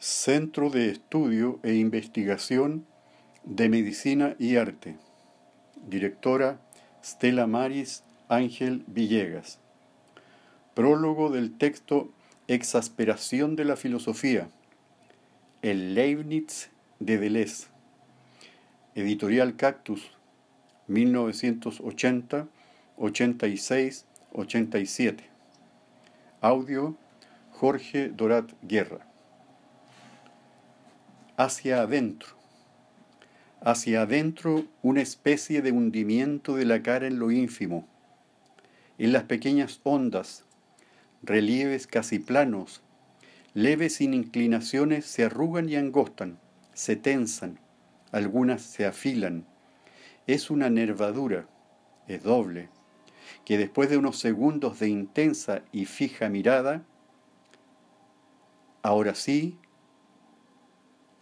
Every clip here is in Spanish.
Centro de Estudio e Investigación de Medicina y Arte. Directora Stella Maris Ángel Villegas. Prólogo del texto Exasperación de la Filosofía. El Leibniz de Deleuze. Editorial Cactus, 1980, 86, 87. Audio Jorge Dorat Guerra hacia adentro. Hacia adentro una especie de hundimiento de la cara en lo ínfimo. En las pequeñas ondas, relieves casi planos, leves sin inclinaciones se arrugan y angostan, se tensan, algunas se afilan. Es una nervadura, es doble, que después de unos segundos de intensa y fija mirada, ahora sí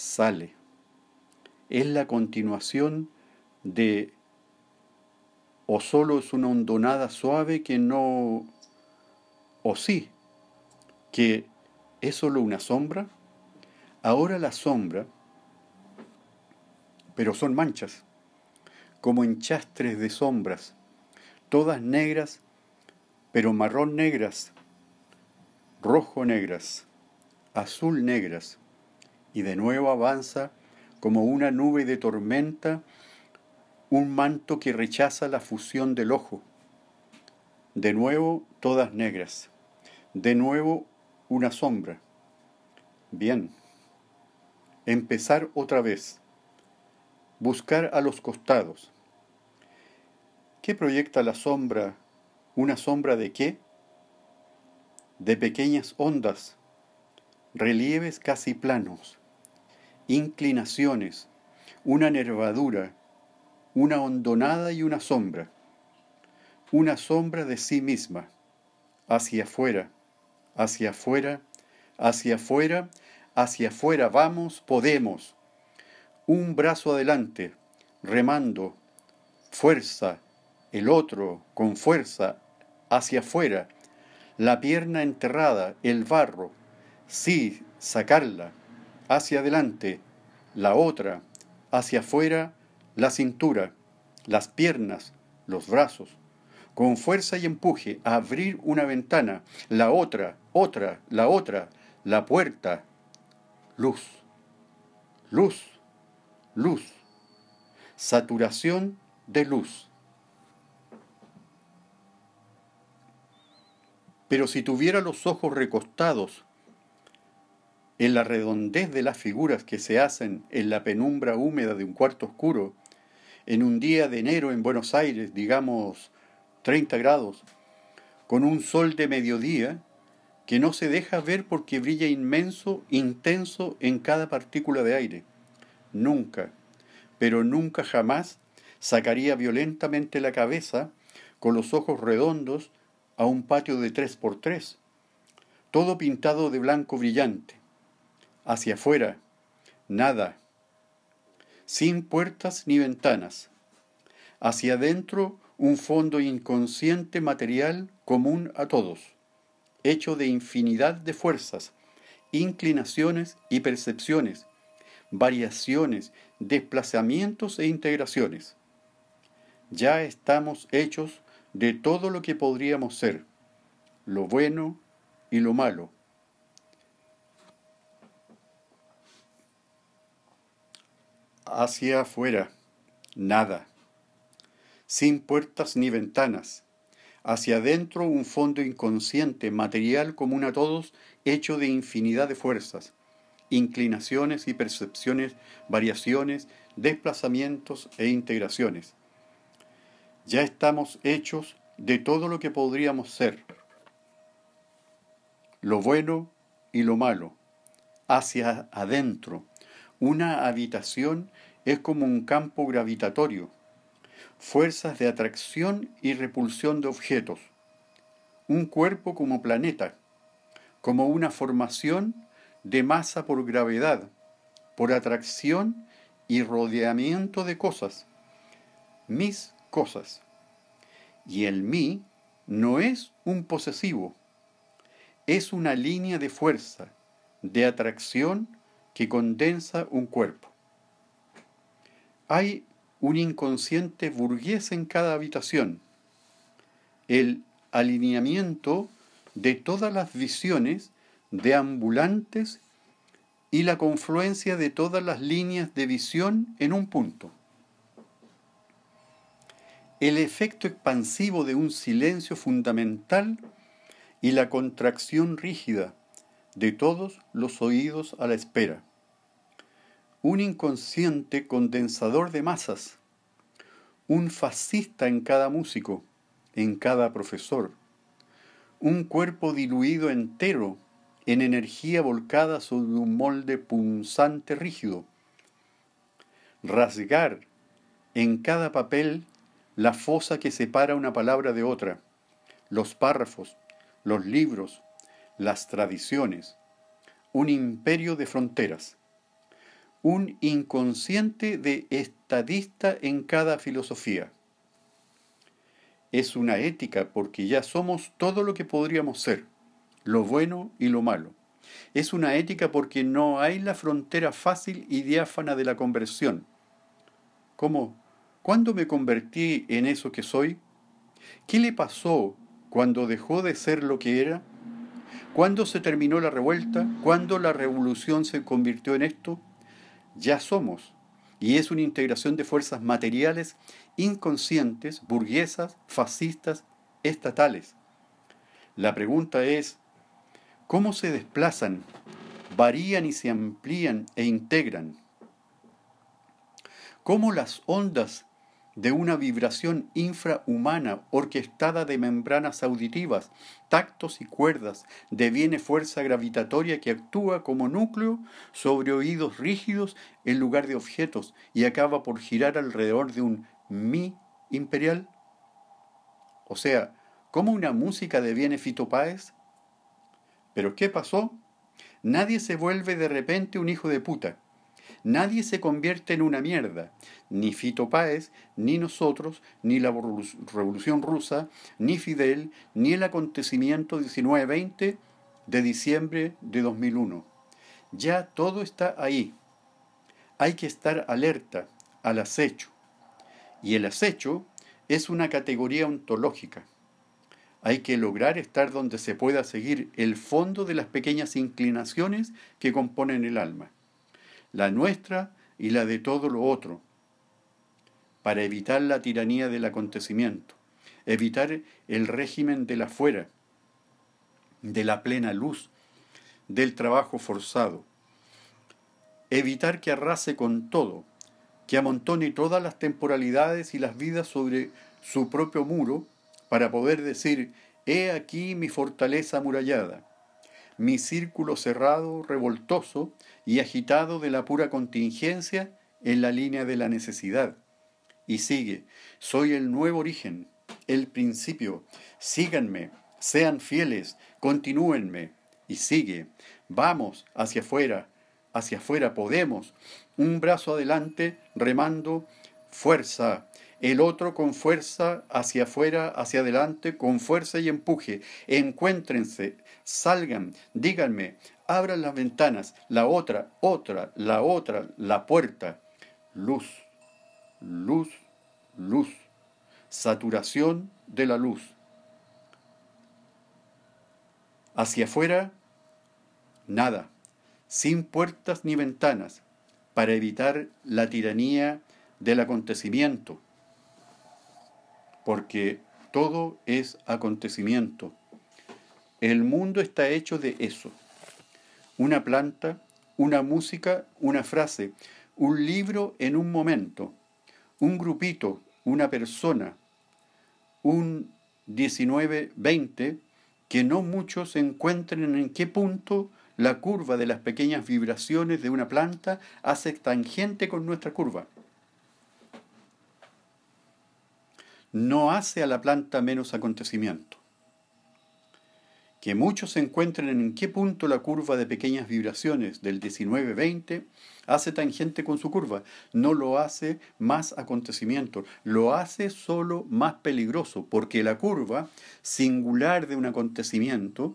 sale. Es la continuación de o solo es una hondonada suave que no, o sí, que es solo una sombra. Ahora la sombra, pero son manchas, como enchastres de sombras, todas negras, pero marrón negras, rojo negras, azul negras, y de nuevo avanza como una nube de tormenta, un manto que rechaza la fusión del ojo. De nuevo todas negras. De nuevo una sombra. Bien. Empezar otra vez. Buscar a los costados. ¿Qué proyecta la sombra? ¿Una sombra de qué? De pequeñas ondas, relieves casi planos inclinaciones, una nervadura, una hondonada y una sombra, una sombra de sí misma, hacia afuera, hacia afuera, hacia afuera, hacia afuera, vamos, podemos. Un brazo adelante, remando, fuerza, el otro con fuerza, hacia afuera, la pierna enterrada, el barro, sí, sacarla, hacia adelante, la otra, hacia afuera, la cintura, las piernas, los brazos, con fuerza y empuje, abrir una ventana, la otra, otra, la otra, la puerta, luz, luz, luz, saturación de luz. Pero si tuviera los ojos recostados en la redondez de las figuras que se hacen en la penumbra húmeda de un cuarto oscuro, en un día de enero en Buenos Aires, digamos 30 grados, con un sol de mediodía que no se deja ver porque brilla inmenso, intenso en cada partícula de aire. Nunca, pero nunca jamás sacaría violentamente la cabeza con los ojos redondos a un patio de tres por tres, todo pintado de blanco brillante hacia afuera, nada, sin puertas ni ventanas, hacia adentro un fondo inconsciente material común a todos, hecho de infinidad de fuerzas, inclinaciones y percepciones, variaciones, desplazamientos e integraciones. Ya estamos hechos de todo lo que podríamos ser, lo bueno y lo malo hacia afuera, nada, sin puertas ni ventanas, hacia adentro un fondo inconsciente, material común a todos, hecho de infinidad de fuerzas, inclinaciones y percepciones, variaciones, desplazamientos e integraciones. Ya estamos hechos de todo lo que podríamos ser, lo bueno y lo malo, hacia adentro, una habitación es como un campo gravitatorio, fuerzas de atracción y repulsión de objetos, un cuerpo como planeta, como una formación de masa por gravedad, por atracción y rodeamiento de cosas, mis cosas. Y el mí no es un posesivo, es una línea de fuerza, de atracción que condensa un cuerpo. Hay un inconsciente burgués en cada habitación, el alineamiento de todas las visiones de ambulantes y la confluencia de todas las líneas de visión en un punto. El efecto expansivo de un silencio fundamental y la contracción rígida de todos los oídos a la espera. Un inconsciente condensador de masas, un fascista en cada músico, en cada profesor, un cuerpo diluido entero en energía volcada sobre un molde punzante rígido, rasgar en cada papel la fosa que separa una palabra de otra, los párrafos, los libros, las tradiciones, un imperio de fronteras, un inconsciente de estadista en cada filosofía. Es una ética porque ya somos todo lo que podríamos ser, lo bueno y lo malo. Es una ética porque no hay la frontera fácil y diáfana de la conversión. ¿Cómo? ¿Cuándo me convertí en eso que soy? ¿Qué le pasó cuando dejó de ser lo que era? ¿Cuándo se terminó la revuelta? ¿Cuándo la revolución se convirtió en esto? Ya somos. Y es una integración de fuerzas materiales inconscientes, burguesas, fascistas, estatales. La pregunta es, ¿cómo se desplazan, varían y se amplían e integran? ¿Cómo las ondas de una vibración infrahumana orquestada de membranas auditivas, tactos y cuerdas, deviene fuerza gravitatoria que actúa como núcleo sobre oídos rígidos en lugar de objetos y acaba por girar alrededor de un mi imperial. O sea, ¿cómo una música deviene Fito Páez? ¿Pero qué pasó? Nadie se vuelve de repente un hijo de puta Nadie se convierte en una mierda, ni Fito Páez, ni nosotros, ni la Revolución Rusa, ni Fidel, ni el acontecimiento 19-20 de diciembre de 2001. Ya todo está ahí. Hay que estar alerta, al acecho. Y el acecho es una categoría ontológica. Hay que lograr estar donde se pueda seguir el fondo de las pequeñas inclinaciones que componen el alma la nuestra y la de todo lo otro, para evitar la tiranía del acontecimiento, evitar el régimen de la fuera, de la plena luz, del trabajo forzado, evitar que arrase con todo, que amontone todas las temporalidades y las vidas sobre su propio muro, para poder decir, he aquí mi fortaleza amurallada, mi círculo cerrado, revoltoso y agitado de la pura contingencia en la línea de la necesidad. Y sigue, soy el nuevo origen, el principio, síganme, sean fieles, continúenme. Y sigue, vamos hacia afuera, hacia afuera podemos, un brazo adelante, remando, fuerza, el otro con fuerza hacia afuera, hacia adelante, con fuerza y empuje. Encuéntrense, salgan, díganme, abran las ventanas, la otra, otra, la otra, la puerta. Luz, luz, luz. Saturación de la luz. Hacia afuera, nada, sin puertas ni ventanas, para evitar la tiranía del acontecimiento porque todo es acontecimiento. El mundo está hecho de eso. Una planta, una música, una frase, un libro en un momento, un grupito, una persona, un 19-20 que no muchos encuentren en qué punto la curva de las pequeñas vibraciones de una planta hace tangente con nuestra curva. No hace a la planta menos acontecimiento. Que muchos se encuentren en qué punto la curva de pequeñas vibraciones del 19-20 hace tangente con su curva. No lo hace más acontecimiento, lo hace solo más peligroso, porque la curva singular de un acontecimiento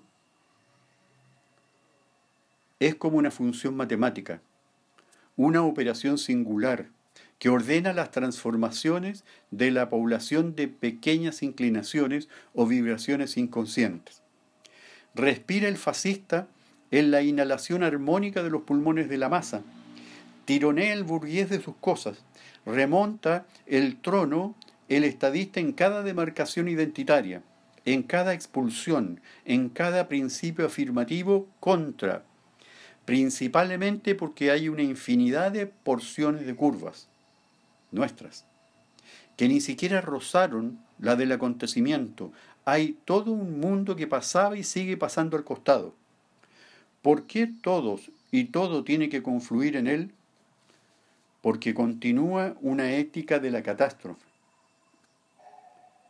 es como una función matemática una operación singular que ordena las transformaciones de la población de pequeñas inclinaciones o vibraciones inconscientes. Respira el fascista en la inhalación armónica de los pulmones de la masa, tironea el burgués de sus cosas, remonta el trono el estadista en cada demarcación identitaria, en cada expulsión, en cada principio afirmativo contra, principalmente porque hay una infinidad de porciones de curvas nuestras, que ni siquiera rozaron la del acontecimiento. Hay todo un mundo que pasaba y sigue pasando al costado. ¿Por qué todos y todo tiene que confluir en él? Porque continúa una ética de la catástrofe,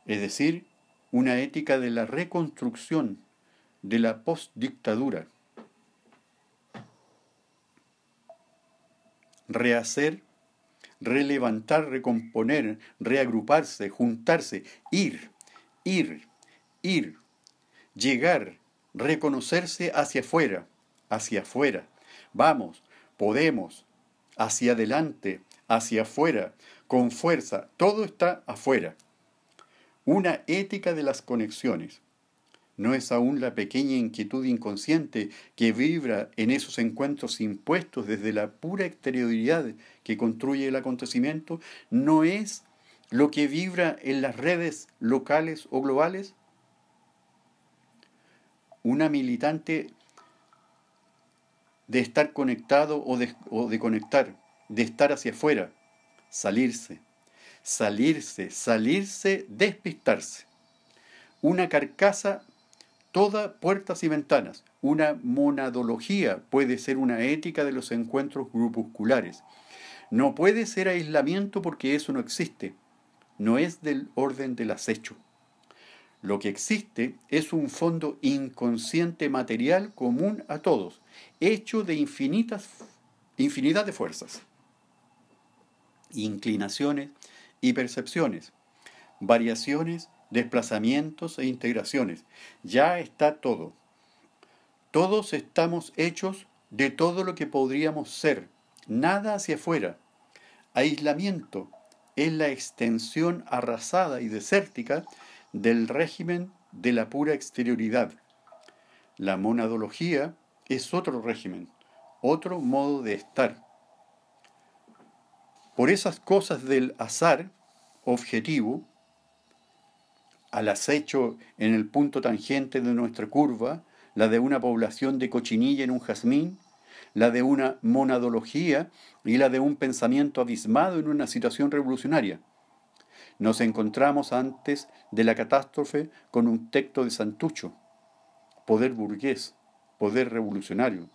es decir, una ética de la reconstrucción, de la postdictadura. Rehacer, relevantar, recomponer, reagruparse, juntarse, ir, ir, ir, llegar, reconocerse hacia afuera, hacia afuera. Vamos, podemos, hacia adelante, hacia afuera, con fuerza, todo está afuera. Una ética de las conexiones. ¿No es aún la pequeña inquietud inconsciente que vibra en esos encuentros impuestos desde la pura exterioridad que construye el acontecimiento? ¿No es lo que vibra en las redes locales o globales? Una militante de estar conectado o de, de conectar, de estar hacia afuera, salirse, salirse, salirse, despistarse. Una carcasa, toda puertas y ventanas. Una monadología puede ser una ética de los encuentros grupusculares. No puede ser aislamiento porque eso no existe. No es del orden del acecho. Lo que existe es un fondo inconsciente material común a todos, hecho de infinitas, infinidad de fuerzas, inclinaciones, y percepciones, variaciones, desplazamientos e integraciones. Ya está todo. Todos estamos hechos de todo lo que podríamos ser, nada hacia afuera. Aislamiento es la extensión arrasada y desértica del régimen de la pura exterioridad. La monadología es otro régimen, otro modo de estar. Por esas cosas del azar objetivo, al acecho en el punto tangente de nuestra curva, la de una población de cochinilla en un jazmín, la de una monadología y la de un pensamiento abismado en una situación revolucionaria. Nos encontramos antes de la catástrofe con un texto de Santucho, poder burgués, poder revolucionario.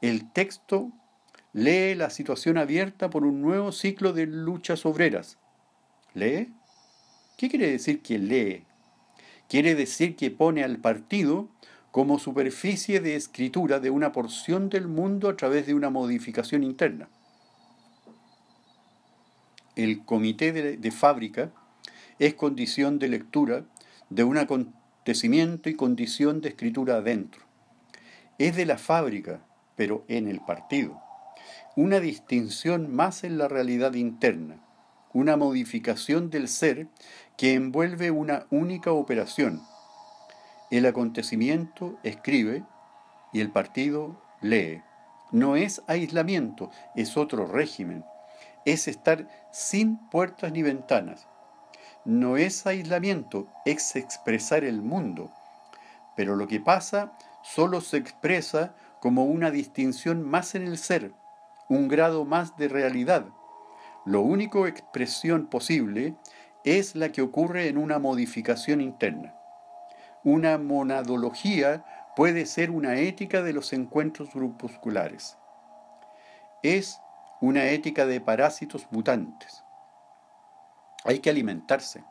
El texto lee la situación abierta por un nuevo ciclo de luchas obreras. ¿Lee? ¿Qué quiere decir que lee? Quiere decir que pone al partido como superficie de escritura de una porción del mundo a través de una modificación interna. El comité de, fábrica es condición de lectura de un acontecimiento y condición de escritura adentro. Es de la fábrica, pero en el partido una distinción más en la realidad interna, una modificación del ser que envuelve una única operación. El acontecimiento escribe y el partido lee. No es aislamiento, es otro régimen. Es estar sin puertas ni ventanas. No es aislamiento, es expresar el mundo. Pero lo que pasa solo se expresa como una distinción más en el ser un grado más de realidad. Lo único expresión posible es la que ocurre en una modificación interna. Una monadología puede ser una ética de los encuentros grupusculares. Es una ética de parásitos mutantes. Hay que alimentarse,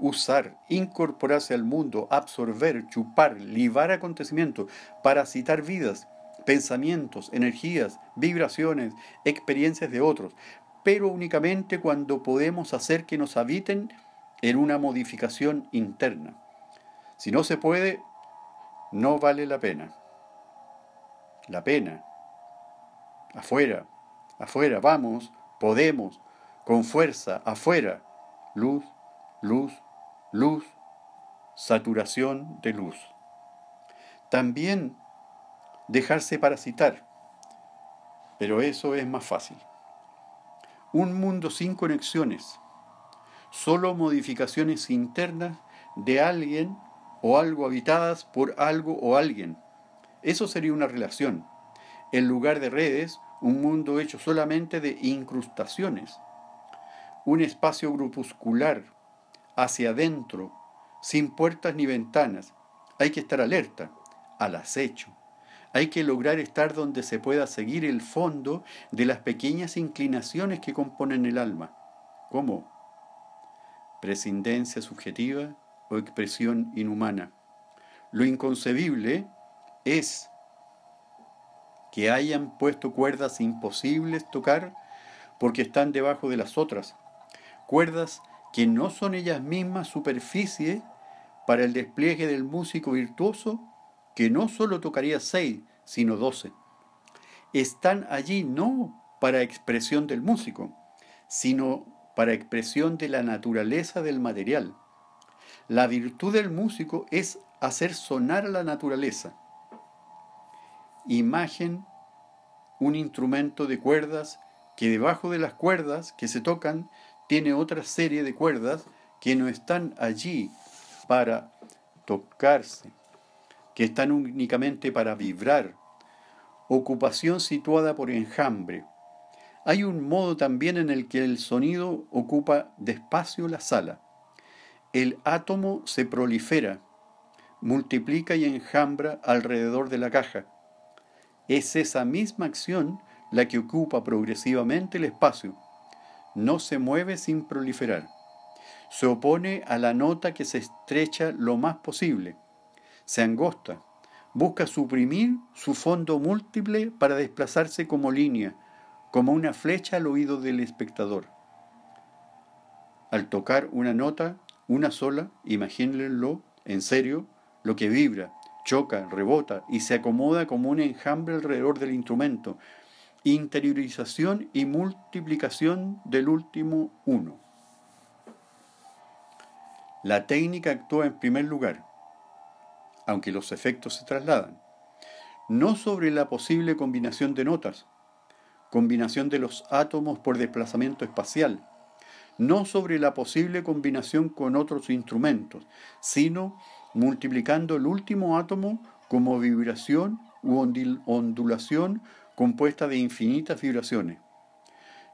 usar, incorporarse al mundo, absorber, chupar, libar acontecimientos, parasitar vidas, pensamientos, energías, vibraciones, experiencias de otros, pero únicamente cuando podemos hacer que nos habiten en una modificación interna. Si no se puede, no vale la pena. La pena, afuera, afuera, vamos, podemos, con fuerza, afuera, luz, luz, luz, saturación de luz. También dejarse parasitar, pero eso es más fácil. Un mundo sin conexiones, solo modificaciones internas de alguien o algo habitadas por algo o alguien. Eso sería una relación. En lugar de redes, un mundo hecho solamente de incrustaciones. Un espacio grupuscular, hacia adentro, sin puertas ni ventanas. Hay que estar alerta, al acecho. Hay que lograr estar donde se pueda seguir el fondo de las pequeñas inclinaciones que componen el alma. ¿Cómo? Prescindencia subjetiva o expresión inhumana. Lo inconcebible es que hayan puesto cuerdas imposibles tocar porque están debajo de las otras, cuerdas que no son ellas mismas superficie para el despliegue del músico virtuoso que no solo tocaría seis, sino doce. Están allí no para expresión del músico, sino para expresión de la naturaleza del material. La virtud del músico es hacer sonar la naturaleza. Imagen, un instrumento de cuerdas que debajo de las cuerdas que se tocan tiene otra serie de cuerdas que no están allí para tocarse, que están únicamente para vibrar. Ocupación situada por enjambre. Hay un modo también en el que el sonido ocupa despacio la sala el átomo se prolifera, multiplica y enjambra alrededor de la caja. Es esa misma acción la que ocupa progresivamente el espacio. No se mueve sin proliferar. Se opone a la nota que se estrecha lo más posible. Se angosta. Busca suprimir su fondo múltiple para desplazarse como línea, como una flecha al oído del espectador. Al tocar una nota, una sola, imagínenlo en serio, lo que vibra, choca, rebota y se acomoda como un enjambre alrededor del instrumento. Interiorización y multiplicación del último uno. La técnica actúa en primer lugar, aunque los efectos se trasladan, no sobre la posible combinación de notas, combinación de los átomos por desplazamiento espacial, no sobre la posible combinación con otros instrumentos, sino multiplicando el último átomo como vibración u ondulación compuesta de infinitas vibraciones.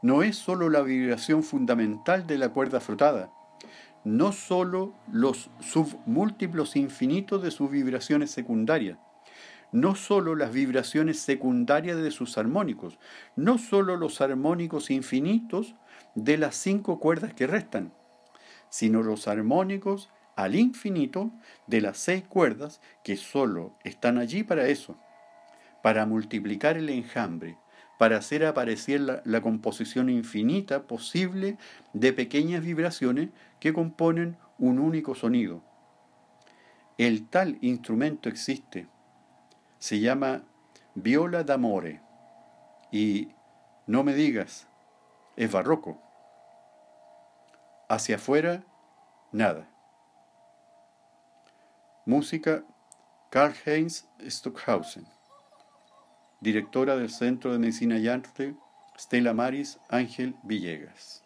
No es sólo la vibración fundamental de la cuerda frotada, no sólo los submúltiplos infinitos de sus vibraciones secundarias, no sólo las vibraciones secundarias de sus armónicos, no sólo los armónicos infinitos de las cinco cuerdas que restan, sino los armónicos al infinito de las seis cuerdas que sólo están allí para eso, para multiplicar el enjambre, para hacer aparecer la, composición infinita posible de pequeñas vibraciones que componen un único sonido. El tal instrumento existe. Se llama viola d'amore. Y no me digas, es barroco. Hacia afuera, nada. Música Karl-Heinz Stockhausen. Directora del Centro de Medicina y Arte, Stella Maris Ángel Villegas.